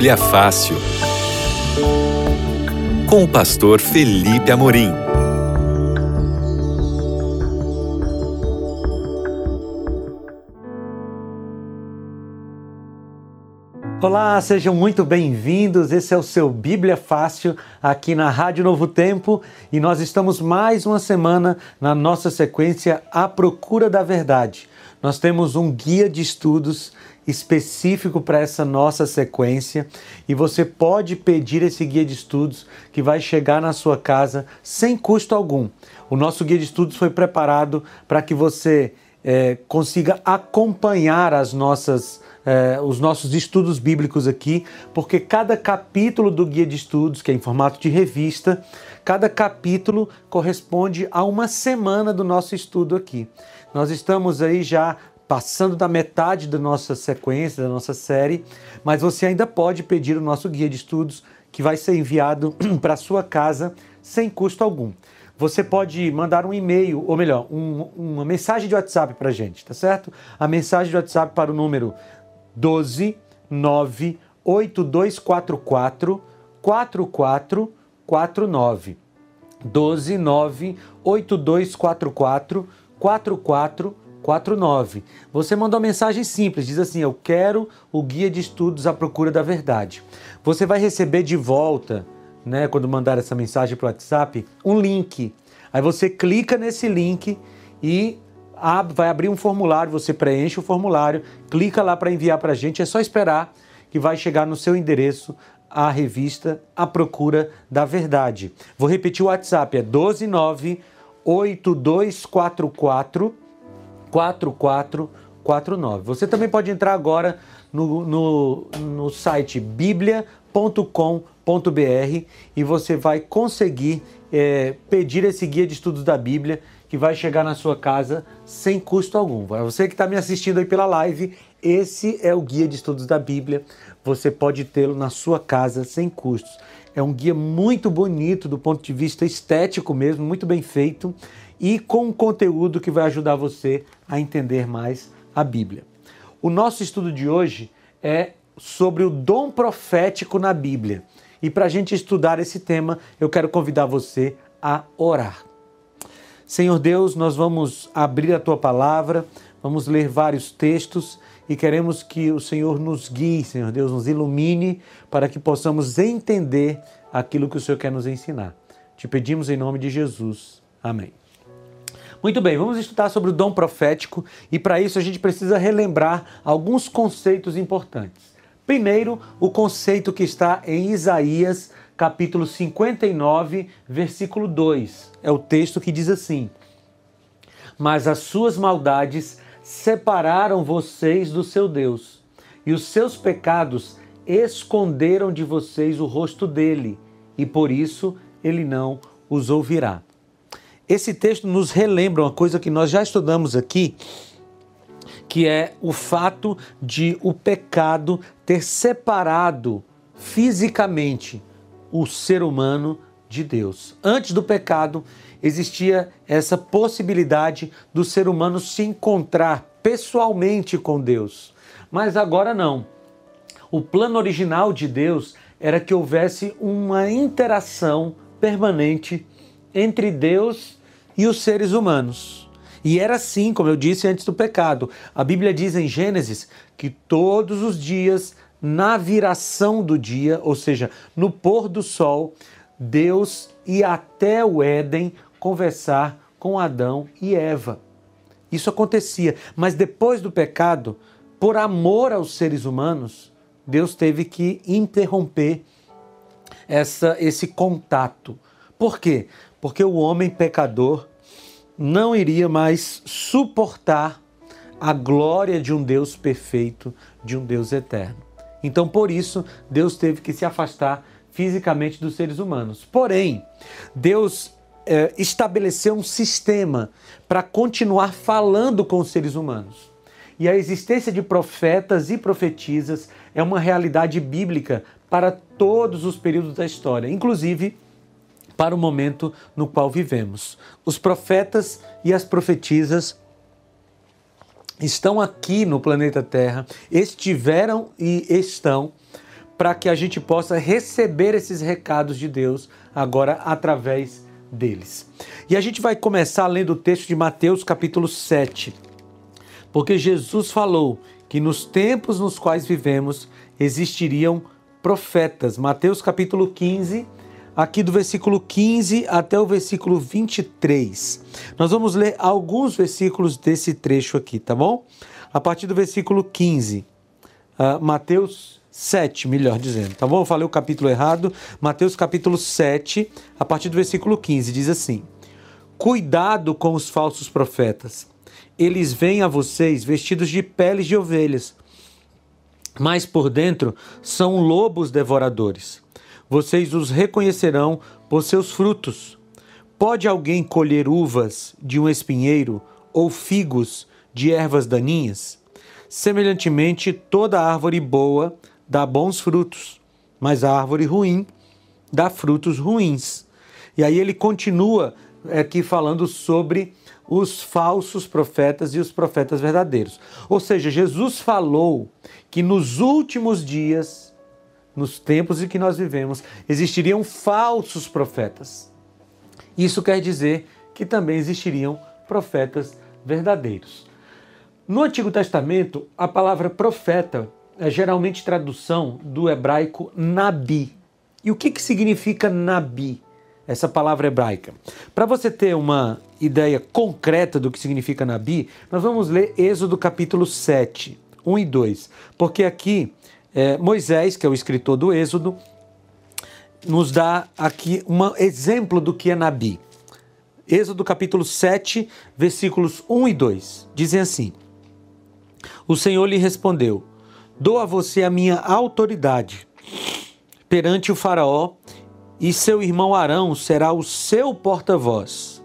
Bíblia Fácil. Com o pastor Felipe Amorim. Olá, sejam muito bem-vindos. Esse é o seu Bíblia Fácil aqui na Rádio Novo Tempo e nós estamos mais uma semana na nossa sequência A Procura da Verdade. Nós temos um guia de estudos específico para essa nossa sequência e você pode pedir esse guia de estudos que vai chegar na sua casa sem custo algum. O nosso guia de estudos foi preparado para que você é, consiga acompanhar as nossas é, os nossos estudos bíblicos aqui, porque cada capítulo do guia de estudos, que é em formato de revista, cada capítulo corresponde a uma semana do nosso estudo aqui. Nós estamos aí já passando da metade da nossa sequência, da nossa série, mas você ainda pode pedir o nosso guia de estudos que vai ser enviado para sua casa sem custo algum. Você pode mandar um e-mail, ou melhor, um, uma mensagem de WhatsApp para a gente, tá certo? A mensagem de WhatsApp para o número 12 9 8244 4449. 12 9 8244 4449. Você mandou uma mensagem simples, diz assim: Eu quero o guia de estudos à procura da verdade. Você vai receber de volta, né, quando mandar essa mensagem para o WhatsApp, um link. Aí você clica nesse link e vai abrir um formulário, você preenche o formulário, clica lá para enviar para a gente, é só esperar que vai chegar no seu endereço a revista A Procura da Verdade. Vou repetir o WhatsApp, é 129 8244 4449. Você também pode entrar agora no, no, no site biblia.com.br e você vai conseguir é, pedir esse guia de estudos da Bíblia que vai chegar na sua casa sem custo algum. Para você que está me assistindo aí pela live, esse é o guia de estudos da Bíblia. Você pode tê-lo na sua casa sem custos. É um guia muito bonito do ponto de vista estético mesmo, muito bem feito e com um conteúdo que vai ajudar você a entender mais a Bíblia. O nosso estudo de hoje é sobre o dom profético na Bíblia. E para a gente estudar esse tema, eu quero convidar você a orar. Senhor Deus, nós vamos abrir a tua palavra, vamos ler vários textos e queremos que o Senhor nos guie, Senhor Deus, nos ilumine para que possamos entender aquilo que o Senhor quer nos ensinar. Te pedimos em nome de Jesus. Amém. Muito bem, vamos estudar sobre o dom profético e para isso a gente precisa relembrar alguns conceitos importantes. Primeiro, o conceito que está em Isaías capítulo 59, versículo 2. É o texto que diz assim: Mas as suas maldades separaram vocês do seu Deus, e os seus pecados esconderam de vocês o rosto dele, e por isso ele não os ouvirá. Esse texto nos relembra uma coisa que nós já estudamos aqui, que é o fato de o pecado ter separado fisicamente o ser humano de Deus. Antes do pecado, existia essa possibilidade do ser humano se encontrar pessoalmente com Deus. Mas agora não. O plano original de Deus era que houvesse uma interação permanente entre Deus e os seres humanos. E era assim, como eu disse antes do pecado. A Bíblia diz em Gênesis que todos os dias na viração do dia, ou seja, no pôr do sol, Deus ia até o Éden conversar com Adão e Eva. Isso acontecia, mas depois do pecado, por amor aos seres humanos, Deus teve que interromper essa, esse contato. Por quê? Porque o homem pecador não iria mais suportar a glória de um Deus perfeito, de um Deus eterno. Então, por isso, Deus teve que se afastar fisicamente dos seres humanos. Porém, Deus é, estabeleceu um sistema para continuar falando com os seres humanos. E a existência de profetas e profetisas é uma realidade bíblica para todos os períodos da história, inclusive para o momento no qual vivemos. Os profetas e as profetisas estão aqui no planeta Terra, estiveram e estão para que a gente possa receber esses recados de Deus agora através deles. E a gente vai começar lendo o texto de Mateus capítulo 7. Porque Jesus falou que nos tempos nos quais vivemos existiriam profetas. Mateus capítulo 15, aqui do versículo 15 até o versículo 23. Nós vamos ler alguns versículos desse trecho aqui, tá bom? A partir do versículo 15. Uh, Mateus 7, melhor dizendo, tá bom? Eu falei o capítulo errado. Mateus capítulo 7, a partir do versículo 15, diz assim: Cuidado com os falsos profetas. Eles vêm a vocês vestidos de peles de ovelhas, mas por dentro são lobos devoradores. Vocês os reconhecerão por seus frutos. Pode alguém colher uvas de um espinheiro ou figos de ervas daninhas? Semelhantemente, toda árvore boa dá bons frutos, mas a árvore ruim dá frutos ruins. E aí ele continua aqui falando sobre os falsos profetas e os profetas verdadeiros. Ou seja, Jesus falou que nos últimos dias, nos tempos em que nós vivemos, existiriam falsos profetas. Isso quer dizer que também existiriam profetas verdadeiros. No Antigo Testamento, a palavra profeta é geralmente tradução do hebraico nabi. E o que, que significa nabi? Essa palavra hebraica. Para você ter uma ideia concreta do que significa nabi, nós vamos ler Êxodo capítulo 7, 1 e 2. Porque aqui é, Moisés, que é o escritor do Êxodo, nos dá aqui um exemplo do que é nabi. Êxodo capítulo 7, versículos 1 e 2. Dizem assim: O Senhor lhe respondeu: Dou a você a minha autoridade perante o Faraó, e seu irmão Arão será o seu porta-voz.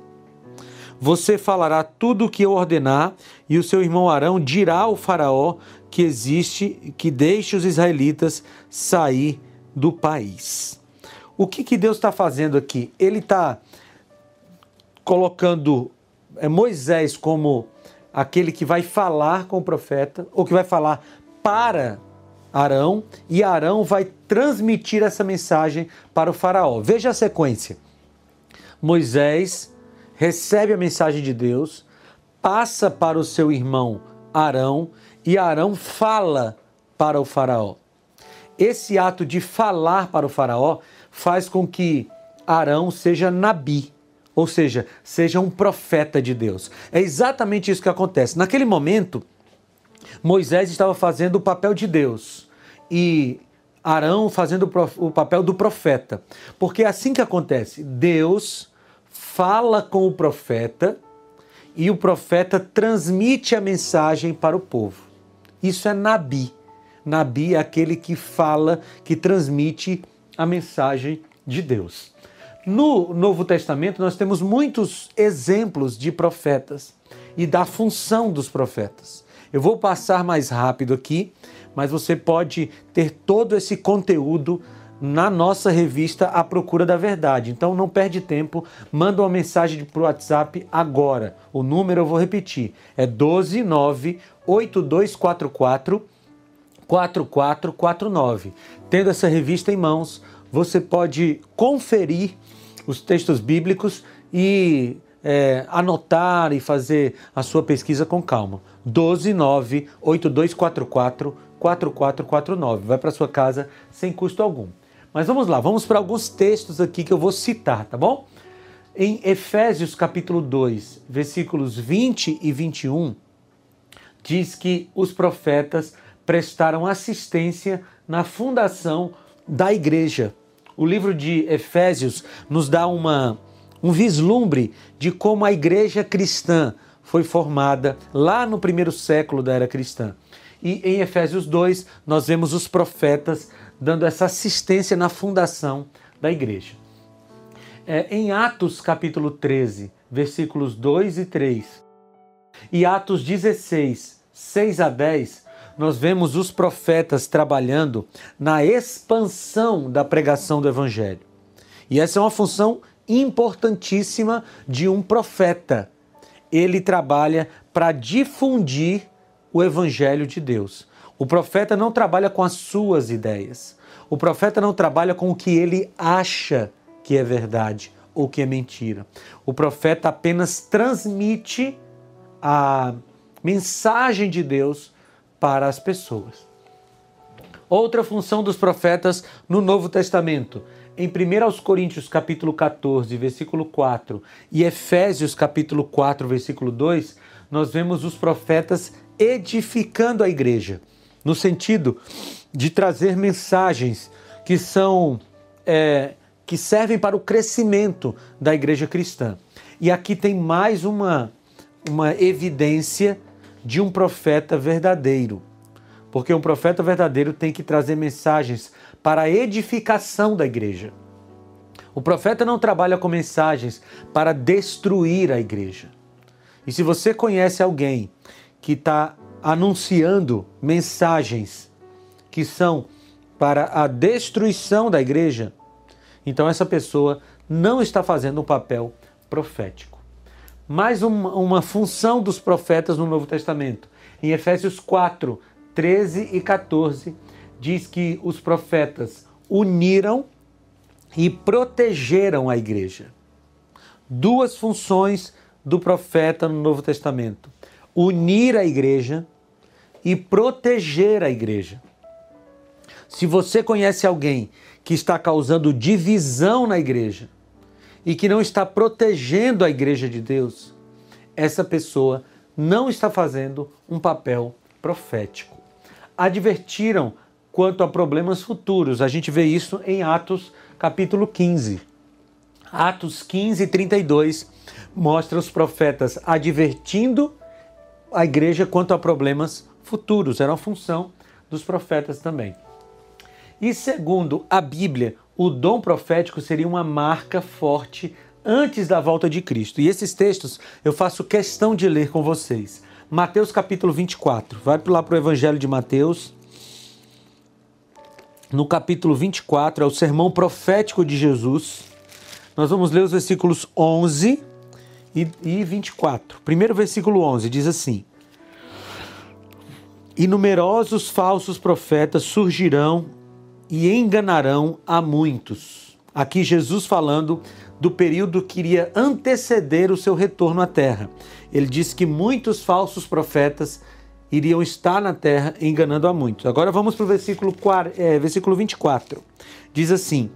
Você falará tudo o que eu ordenar, e o seu irmão Arão dirá ao Faraó que existe, que deixe os israelitas sair do país. O que, que Deus está fazendo aqui? Ele está colocando é, Moisés como aquele que vai falar com o profeta, ou que vai falar para Arão e Arão vai transmitir essa mensagem para o Faraó. Veja a sequência. Moisés recebe a mensagem de Deus, passa para o seu irmão Arão e Arão fala para o Faraó. Esse ato de falar para o Faraó faz com que Arão seja nabi, ou seja, seja um profeta de Deus. É exatamente isso que acontece. Naquele momento, Moisés estava fazendo o papel de Deus e Arão fazendo o papel do profeta. Porque é assim que acontece. Deus fala com o profeta e o profeta transmite a mensagem para o povo. Isso é Nabi. Nabi é aquele que fala, que transmite a mensagem de Deus. No Novo Testamento, nós temos muitos exemplos de profetas e da função dos profetas. Eu vou passar mais rápido aqui, mas você pode ter todo esse conteúdo na nossa revista A Procura da Verdade. Então não perde tempo, manda uma mensagem para o WhatsApp agora. O número eu vou repetir, é 129 8244 4449. Tendo essa revista em mãos, você pode conferir os textos bíblicos e é, anotar e fazer a sua pesquisa com calma. 1298244 4449. Vai para sua casa sem custo algum. Mas vamos lá, vamos para alguns textos aqui que eu vou citar, tá bom? Em Efésios capítulo 2, versículos 20 e 21, diz que os profetas prestaram assistência na fundação da igreja. O livro de Efésios nos dá uma, um vislumbre de como a igreja cristã foi formada lá no primeiro século da era cristã. E em Efésios 2, nós vemos os profetas dando essa assistência na fundação da igreja. É, em Atos capítulo 13, versículos 2 e 3, e Atos 16, 6 a 10, nós vemos os profetas trabalhando na expansão da pregação do evangelho. E essa é uma função importantíssima de um profeta. Ele trabalha para difundir o evangelho de Deus. O profeta não trabalha com as suas ideias. O profeta não trabalha com o que ele acha que é verdade ou que é mentira. O profeta apenas transmite a mensagem de Deus para as pessoas. Outra função dos profetas no Novo Testamento. Em 1 Coríntios capítulo 14, versículo 4 e Efésios capítulo 4, versículo 2, nós vemos os profetas edificando a igreja, no sentido de trazer mensagens que são é, que servem para o crescimento da igreja cristã. E aqui tem mais uma, uma evidência de um profeta verdadeiro. Porque um profeta verdadeiro tem que trazer mensagens para a edificação da igreja. O profeta não trabalha com mensagens para destruir a igreja. E se você conhece alguém que está anunciando mensagens que são para a destruição da igreja, então essa pessoa não está fazendo um papel profético. Mais uma, uma função dos profetas no Novo Testamento. Em Efésios 4, 13 e 14, diz que os profetas uniram e protegeram a igreja. Duas funções do profeta no Novo Testamento: unir a igreja e proteger a igreja. Se você conhece alguém que está causando divisão na igreja e que não está protegendo a igreja de Deus, essa pessoa não está fazendo um papel profético. Advertiram quanto a problemas futuros. A gente vê isso em Atos capítulo 15. Atos 15, 32 mostra os profetas advertindo a igreja quanto a problemas futuros. Era uma função dos profetas também. E segundo a Bíblia, o dom profético seria uma marca forte antes da volta de Cristo. E esses textos eu faço questão de ler com vocês. Mateus capítulo 24. Vai lá para o Evangelho de Mateus. No capítulo 24 é o sermão profético de Jesus. Nós vamos ler os versículos 11 e 24. Primeiro versículo 11 diz assim: E numerosos falsos profetas surgirão e enganarão a muitos. Aqui Jesus falando do período que iria anteceder o seu retorno à terra. Ele diz que muitos falsos profetas iriam estar na terra enganando a muitos. Agora vamos para o versículo, é, versículo 24. Diz assim: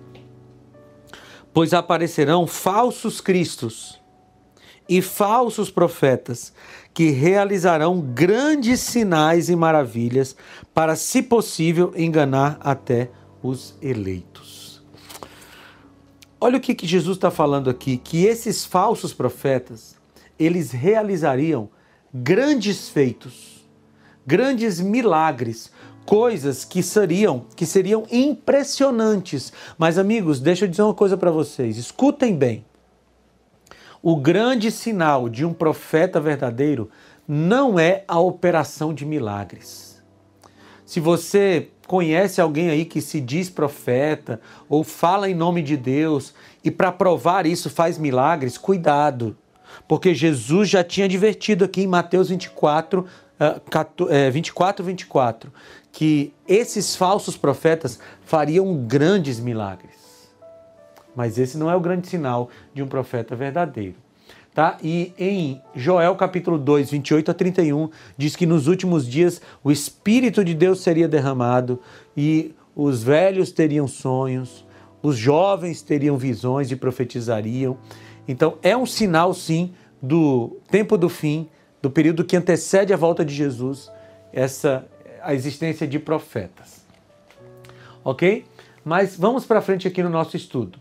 Pois aparecerão falsos cristos e falsos profetas que realizarão grandes sinais e maravilhas para, se possível, enganar até os eleitos. Olha o que, que Jesus está falando aqui, que esses falsos profetas, eles realizariam grandes feitos, grandes milagres, coisas que seriam, que seriam impressionantes. Mas amigos, deixa eu dizer uma coisa para vocês, escutem bem. O grande sinal de um profeta verdadeiro não é a operação de milagres. Se você conhece alguém aí que se diz profeta ou fala em nome de Deus e para provar isso faz milagres, cuidado. Porque Jesus já tinha advertido aqui em Mateus 24, uh, 24, 24, que esses falsos profetas fariam grandes milagres. Mas esse não é o grande sinal de um profeta verdadeiro. Tá? E em Joel capítulo 2, 28 a 31, diz que nos últimos dias o Espírito de Deus seria derramado e os velhos teriam sonhos, os jovens teriam visões e profetizariam. Então é um sinal, sim, do tempo do fim, do período que antecede a volta de Jesus, essa a existência de profetas. Ok? Mas vamos para frente aqui no nosso estudo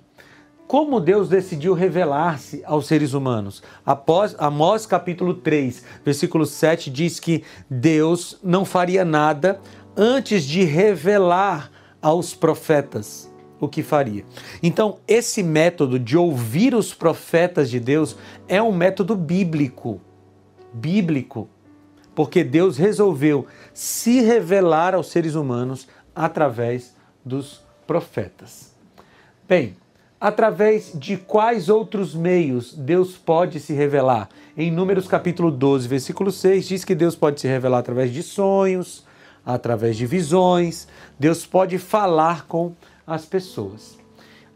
como Deus decidiu revelar-se aos seres humanos. Após Amós capítulo 3, versículo 7 diz que Deus não faria nada antes de revelar aos profetas o que faria. Então, esse método de ouvir os profetas de Deus é um método bíblico. Bíblico. Porque Deus resolveu se revelar aos seres humanos através dos profetas. Bem, Através de quais outros meios Deus pode se revelar? Em Números capítulo 12, versículo 6, diz que Deus pode se revelar através de sonhos, através de visões, Deus pode falar com as pessoas.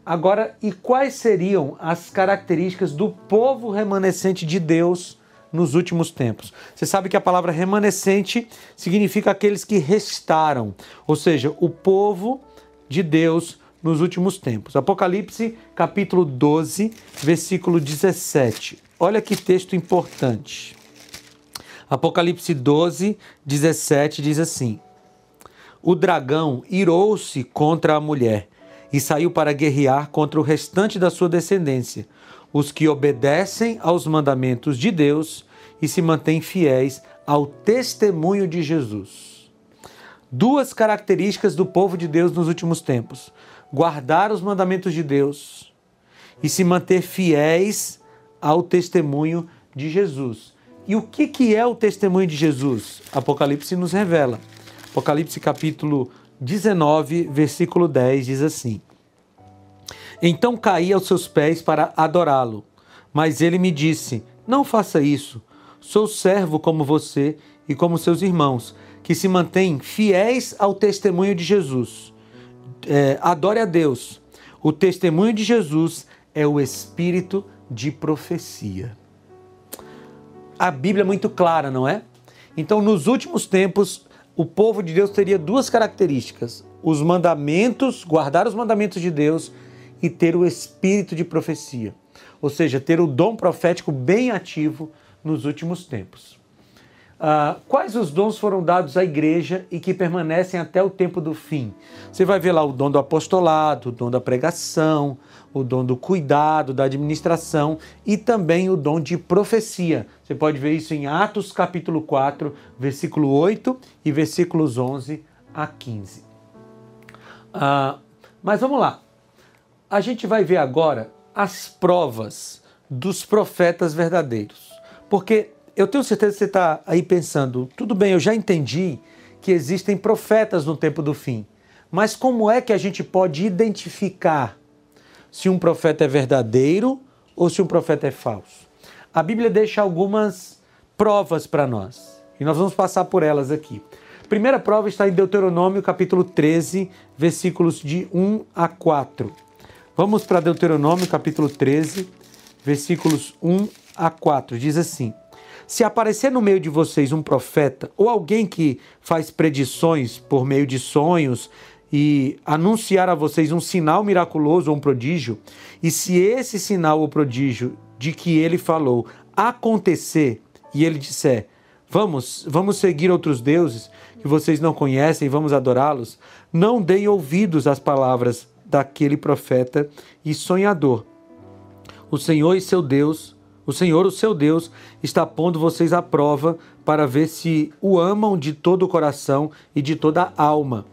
Agora, e quais seriam as características do povo remanescente de Deus nos últimos tempos? Você sabe que a palavra remanescente significa aqueles que restaram, ou seja, o povo de Deus nos últimos tempos. Apocalipse, capítulo 12, versículo 17. Olha que texto importante. Apocalipse 12, 17 diz assim: O dragão irou-se contra a mulher e saiu para guerrear contra o restante da sua descendência, os que obedecem aos mandamentos de Deus e se mantêm fiéis ao testemunho de Jesus. Duas características do povo de Deus nos últimos tempos: guardar os mandamentos de Deus e se manter fiéis ao testemunho de Jesus. E o que, que é o testemunho de Jesus? Apocalipse nos revela. Apocalipse capítulo 19, versículo 10 diz assim: Então caí aos seus pés para adorá-lo, mas ele me disse: Não faça isso. Sou servo como você e como seus irmãos, que se mantêm fiéis ao testemunho de Jesus é, adore a Deus. O testemunho de Jesus é o espírito de profecia. A Bíblia é muito clara, não é? Então, nos últimos tempos, o povo de Deus teria duas características: os mandamentos, guardar os mandamentos de Deus e ter o espírito de profecia. Ou seja, ter o dom profético bem ativo nos últimos tempos. Uh, quais os dons foram dados à igreja e que permanecem até o tempo do fim? Você vai ver lá o dom do apostolado, o dom da pregação, o dom do cuidado, da administração e também o dom de profecia. Você pode ver isso em Atos capítulo 4, versículo 8 e versículos 11 a 15. Uh, ah, mas vamos lá. A gente vai ver agora as provas dos profetas verdadeiros. Porque eu tenho certeza que você está aí pensando, tudo bem, eu já entendi que existem profetas no tempo do fim, mas como é que a gente pode identificar se um profeta é verdadeiro ou se um profeta é falso? A Bíblia deixa algumas provas para nós e nós vamos passar por elas aqui. primeira prova está em Deuteronômio capítulo 13, versículos de 1 a 4. Vamos para Deuteronômio capítulo 13, versículos 1 a 4. Diz assim: se aparecer no meio de vocês um profeta ou alguém que faz predições por meio de sonhos e anunciar a vocês um sinal miraculoso ou um prodígio, e se esse sinal ou prodígio de que ele falou acontecer e ele disser: "Vamos, vamos seguir outros deuses que vocês não conhecem, vamos adorá-los", não deem ouvidos às palavras daquele profeta e sonhador. O Senhor e seu Deus o Senhor, o seu Deus, está pondo vocês à prova para ver se o amam de todo o coração e de toda a alma.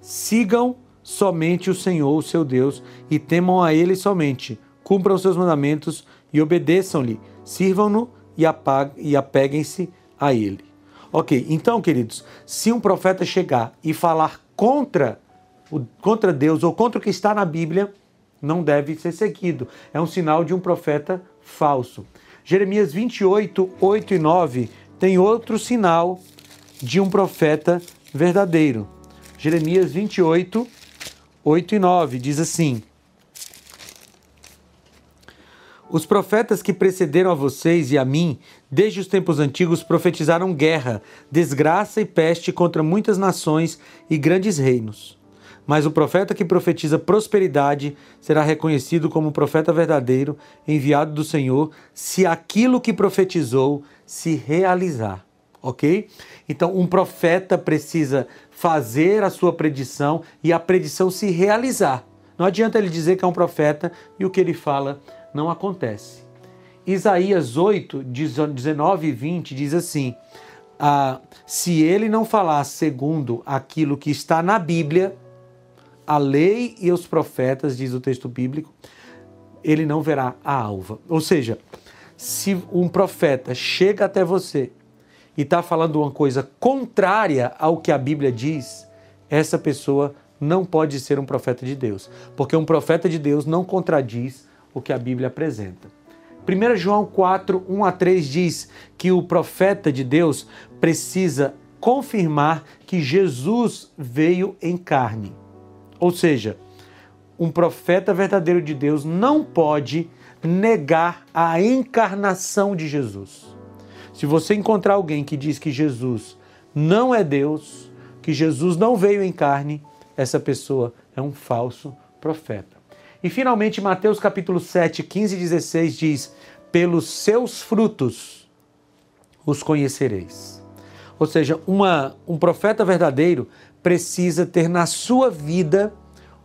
Sigam somente o Senhor, o seu Deus, e temam a Ele somente. Cumpram seus mandamentos e obedeçam-lhe. Sirvam-no e apeguem-se a Ele. Ok, então, queridos, se um profeta chegar e falar contra, contra Deus ou contra o que está na Bíblia, não deve ser seguido. É um sinal de um profeta falso. Jeremias 28, 8 e 9 tem outro sinal de um profeta verdadeiro. Jeremias 28, 8 e 9 diz assim: Os profetas que precederam a vocês e a mim, desde os tempos antigos, profetizaram guerra, desgraça e peste contra muitas nações e grandes reinos. Mas o profeta que profetiza prosperidade será reconhecido como profeta verdadeiro, enviado do Senhor, se aquilo que profetizou se realizar. Ok? Então, um profeta precisa fazer a sua predição e a predição se realizar. Não adianta ele dizer que é um profeta e o que ele fala não acontece. Isaías 8, 19 e 20 diz assim: ah, Se ele não falar segundo aquilo que está na Bíblia, a lei e os profetas, diz o texto bíblico, ele não verá a alva. Ou seja, se um profeta chega até você e está falando uma coisa contrária ao que a Bíblia diz, essa pessoa não pode ser um profeta de Deus, porque um profeta de Deus não contradiz o que a Bíblia apresenta. 1 João 4, 1 a 3 diz que o profeta de Deus precisa confirmar que Jesus veio em carne. Ou seja, um profeta verdadeiro de Deus não pode negar a encarnação de Jesus. Se você encontrar alguém que diz que Jesus não é Deus, que Jesus não veio em carne, essa pessoa é um falso profeta. E finalmente, Mateus capítulo 7, 15 e 16 diz: Pelos seus frutos os conhecereis. Ou seja, uma, um profeta verdadeiro precisa ter na sua vida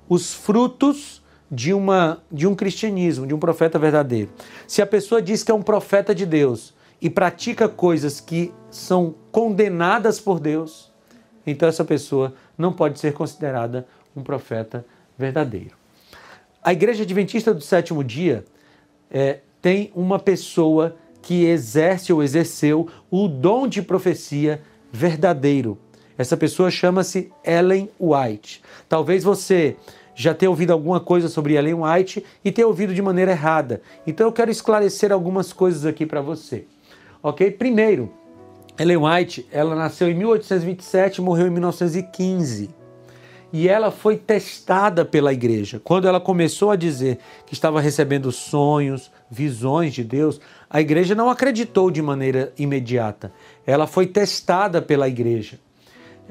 os frutos de, uma, de um cristianismo, de um profeta verdadeiro. Se a pessoa diz que é um profeta de Deus e pratica coisas que são condenadas por Deus, então essa pessoa não pode ser considerada um profeta verdadeiro. A Igreja Adventista do Sétimo Dia é, tem uma pessoa que exerce ou exerceu o dom de profecia verdadeiro. Essa pessoa chama-se Ellen White. Talvez você já tenha ouvido alguma coisa sobre Ellen White e tenha ouvido de maneira errada. Então eu quero esclarecer algumas coisas aqui para você. Ok? Primeiro, Ellen White, ela nasceu em 1827 e morreu em 1915. E ela foi testada pela igreja. Quando ela começou a dizer que estava recebendo sonhos, visões de Deus, a igreja não acreditou de maneira imediata. Ela foi testada pela igreja.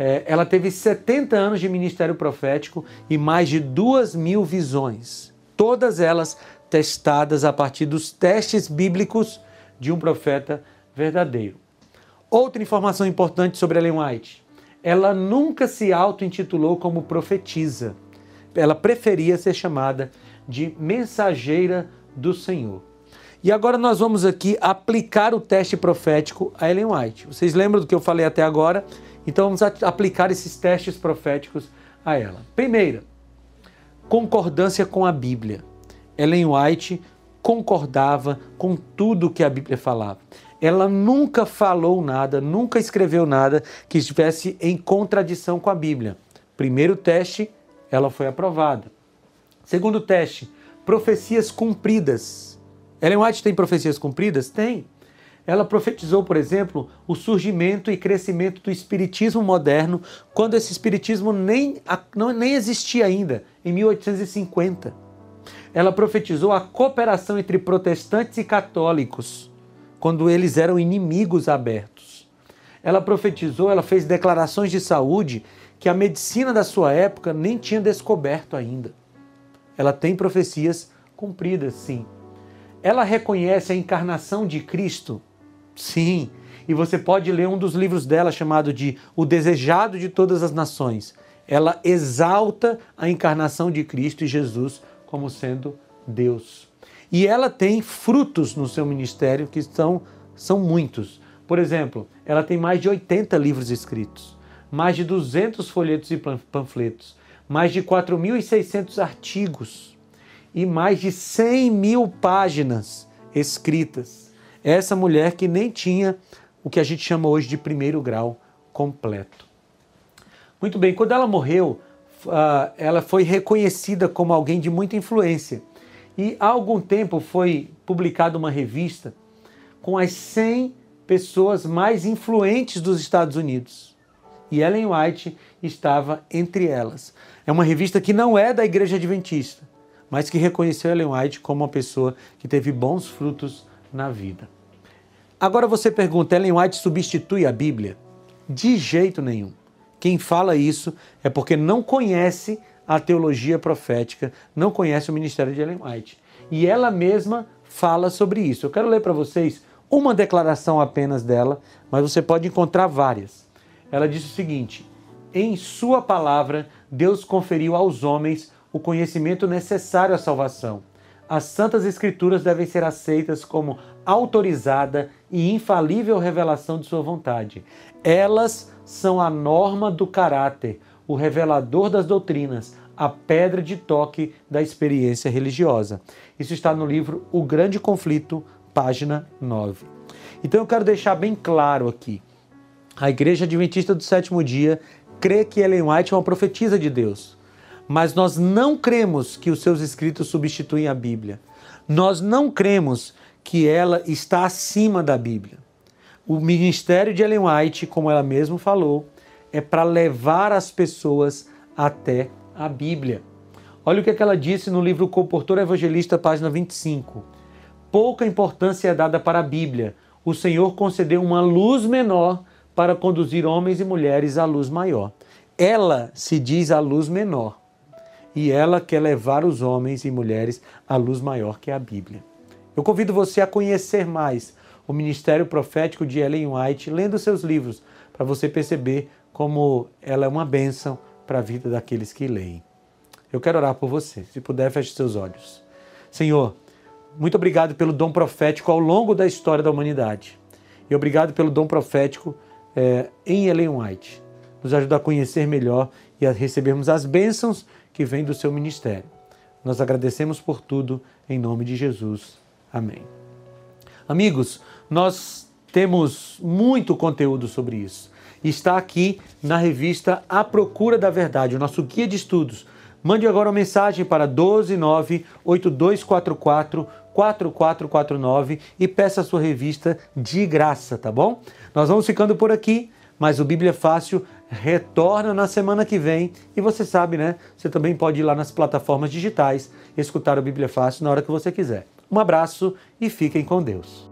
É, ela teve 70 anos de ministério profético e mais de duas mil visões. Todas elas testadas a partir dos testes bíblicos de um profeta verdadeiro. Outra informação importante sobre Ellen White: ela nunca se auto-intitulou como profetisa. Ela preferia ser chamada de mensageira do Senhor. E agora nós vamos aqui aplicar o teste profético a Ellen White. Vocês lembram do que eu falei até agora? Então vamos aplicar esses testes proféticos a ela. Primeira, concordância com a Bíblia. Ellen White concordava com tudo que a Bíblia falava ela nunca falou nada, nunca escreveu nada que estivesse em contradição com a Bíblia. Primeiro teste, ela foi aprovada. Segundo teste, profecias cumpridas. Ellen White tem profecias cumpridas? Tem. Ela profetizou, por exemplo, o surgimento e crescimento do espiritismo moderno, quando esse espiritismo nem, não, nem existia ainda, em 1850. Ela profetizou a cooperação entre protestantes e católicos quando eles eram inimigos abertos. Ela profetizou, ela fez declarações de saúde que a medicina da sua época nem tinha descoberto ainda. Ela tem profecias cumpridas, sim. Ela reconhece a encarnação de Cristo? Sim. E você pode ler um dos livros dela chamado de O Desejado de Todas as Nações. Ela exalta a encarnação de Cristo e Jesus como sendo Deus. E ela tem frutos no seu ministério que são, são muitos. Por exemplo, ela tem mais de 80 livros escritos, mais de 200 folhetos e panfletos, mais de 4.600 artigos e mais de 100 mil páginas escritas. Essa mulher que nem tinha o que a gente chama hoje de primeiro grau completo. Muito bem, quando ela morreu, ah, ela foi reconhecida como alguém de muita influência. E há algum tempo foi publicada uma revista com as 100 pessoas mais influentes dos Estados Unidos. E Ellen White estava entre elas. É uma revista que não é da Igreja Adventista, mas que reconheceu Ellen White como uma pessoa que teve bons frutos na vida. Agora você pergunta: Ellen White substitui a Bíblia? De jeito nenhum. Quem fala isso é porque não conhece a teologia profética, não conhece o ministério de Ellen White. E ela mesma fala sobre isso. Eu quero ler para vocês uma declaração apenas dela, mas você pode encontrar várias. Ela diz o seguinte: Em Sua palavra, Deus conferiu aos homens o conhecimento necessário à salvação. As Santas Escrituras devem ser aceitas como autorizada e infalível revelação de Sua vontade. Elas são a norma do caráter, o revelador das doutrinas, a pedra de toque da experiência religiosa. Isso está no livro O Grande Conflito, página 9. Então eu quero deixar bem claro aqui. A Igreja Adventista do Sétimo Dia crê que Ellen White é uma profetisa de Deus. Mas nós não cremos que os seus escritos substituem a Bíblia. Nós não cremos que ela está acima da Bíblia. O ministério de Ellen White, como ela mesma falou, é para levar as pessoas até a Bíblia. Olha o que, é que ela disse no livro Comportor Evangelista, página 25. Pouca importância é dada para a Bíblia. O Senhor concedeu uma luz menor para conduzir homens e mulheres à luz maior. Ela se diz a luz menor e ela quer levar os homens e mulheres à luz maior que é a Bíblia. Eu convido você a conhecer mais o ministério profético de Ellen White, lendo seus livros, para você perceber como ela é uma bênção para a vida daqueles que leem. Eu quero orar por você. Se puder, feche seus olhos. Senhor, muito obrigado pelo dom profético ao longo da história da humanidade. E obrigado pelo dom profético é, em Ellen White. Nos ajuda a conhecer melhor e a recebermos as bênçãos que vêm do seu ministério. Nós agradecemos por tudo, em nome de Jesus. Amém. Amigos, nós temos muito conteúdo sobre isso. Está aqui na revista A Procura da Verdade, o nosso guia de estudos. Mande agora uma mensagem para 1298244 4449 e peça a sua revista de graça, tá bom? Nós vamos ficando por aqui, mas o Bíblia Fácil retorna na semana que vem e você sabe, né? Você também pode ir lá nas plataformas digitais escutar o Bíblia Fácil na hora que você quiser. Um abraço e fiquem com Deus.